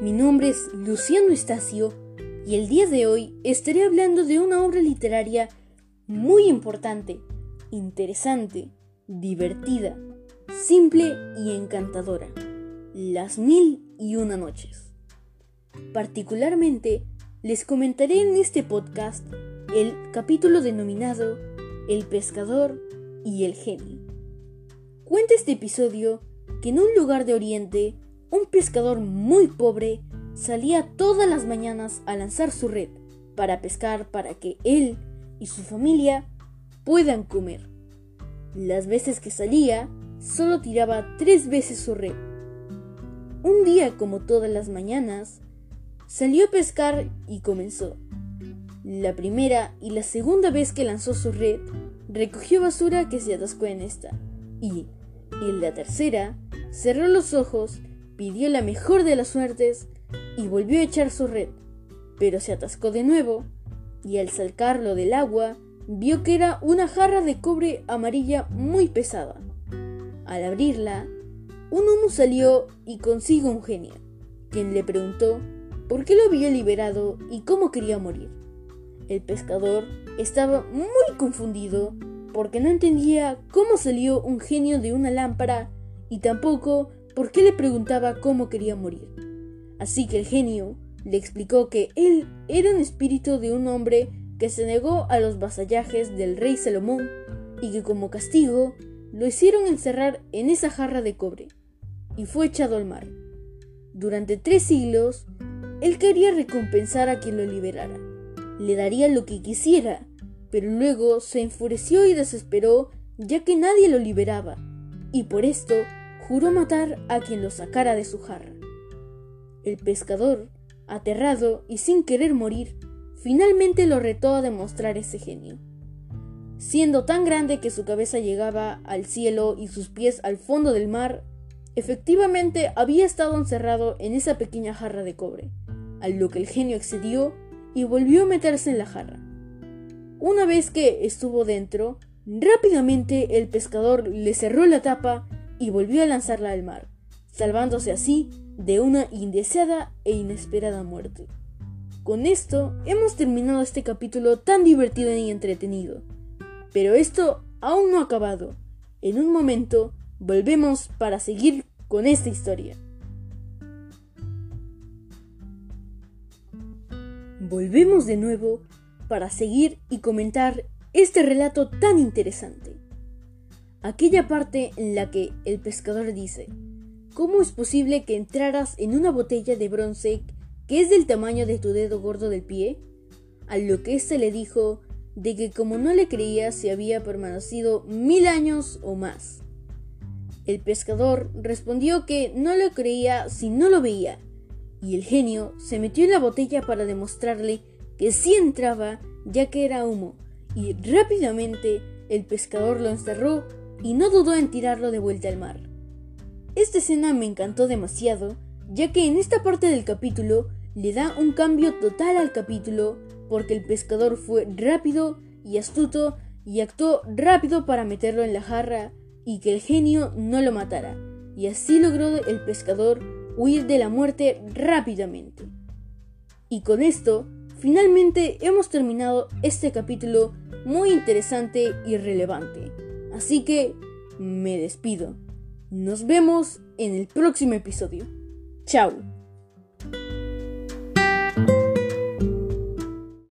Mi nombre es Luciano Estacio y el día de hoy estaré hablando de una obra literaria muy importante, interesante, divertida, simple y encantadora. Las mil y una noches. Particularmente les comentaré en este podcast el capítulo denominado El pescador y el genio. Cuenta este episodio que en un lugar de Oriente, un pescador muy pobre salía todas las mañanas a lanzar su red para pescar para que él y su familia puedan comer. Las veces que salía, solo tiraba tres veces su red. Un día, como todas las mañanas, salió a pescar y comenzó. La primera y la segunda vez que lanzó su red, recogió basura que se atascó en esta. Y, en la tercera, cerró los ojos, pidió la mejor de las suertes y volvió a echar su red. Pero se atascó de nuevo y al sacarlo del agua, vio que era una jarra de cobre amarilla muy pesada. Al abrirla, un humo salió y consigo un genio, quien le preguntó por qué lo había liberado y cómo quería morir. El pescador estaba muy confundido porque no entendía cómo salió un genio de una lámpara y tampoco por qué le preguntaba cómo quería morir. Así que el genio le explicó que él era un espíritu de un hombre que se negó a los vasallajes del rey Salomón y que como castigo lo hicieron encerrar en esa jarra de cobre y fue echado al mar. Durante tres siglos, él quería recompensar a quien lo liberara. Le daría lo que quisiera, pero luego se enfureció y desesperó ya que nadie lo liberaba, y por esto juró matar a quien lo sacara de su jarra. El pescador, aterrado y sin querer morir, finalmente lo retó a demostrar ese genio. Siendo tan grande que su cabeza llegaba al cielo y sus pies al fondo del mar, efectivamente había estado encerrado en esa pequeña jarra de cobre, a lo que el genio accedió y volvió a meterse en la jarra. Una vez que estuvo dentro, rápidamente el pescador le cerró la tapa y volvió a lanzarla al mar, salvándose así de una indeseada e inesperada muerte. Con esto hemos terminado este capítulo tan divertido y entretenido. Pero esto aún no ha acabado. En un momento volvemos para seguir con esta historia. Volvemos de nuevo para seguir y comentar este relato tan interesante. Aquella parte en la que el pescador dice, ¿cómo es posible que entraras en una botella de bronce que es del tamaño de tu dedo gordo del pie? A lo que éste le dijo de que como no le creía se había permanecido mil años o más. El pescador respondió que no lo creía si no lo veía, y el genio se metió en la botella para demostrarle que sí entraba ya que era humo, y rápidamente el pescador lo encerró y no dudó en tirarlo de vuelta al mar. Esta escena me encantó demasiado, ya que en esta parte del capítulo le da un cambio total al capítulo porque el pescador fue rápido y astuto y actuó rápido para meterlo en la jarra y que el genio no lo matara, y así logró el pescador huir de la muerte rápidamente. Y con esto, finalmente hemos terminado este capítulo muy interesante y relevante. Así que me despido. Nos vemos en el próximo episodio. Chao.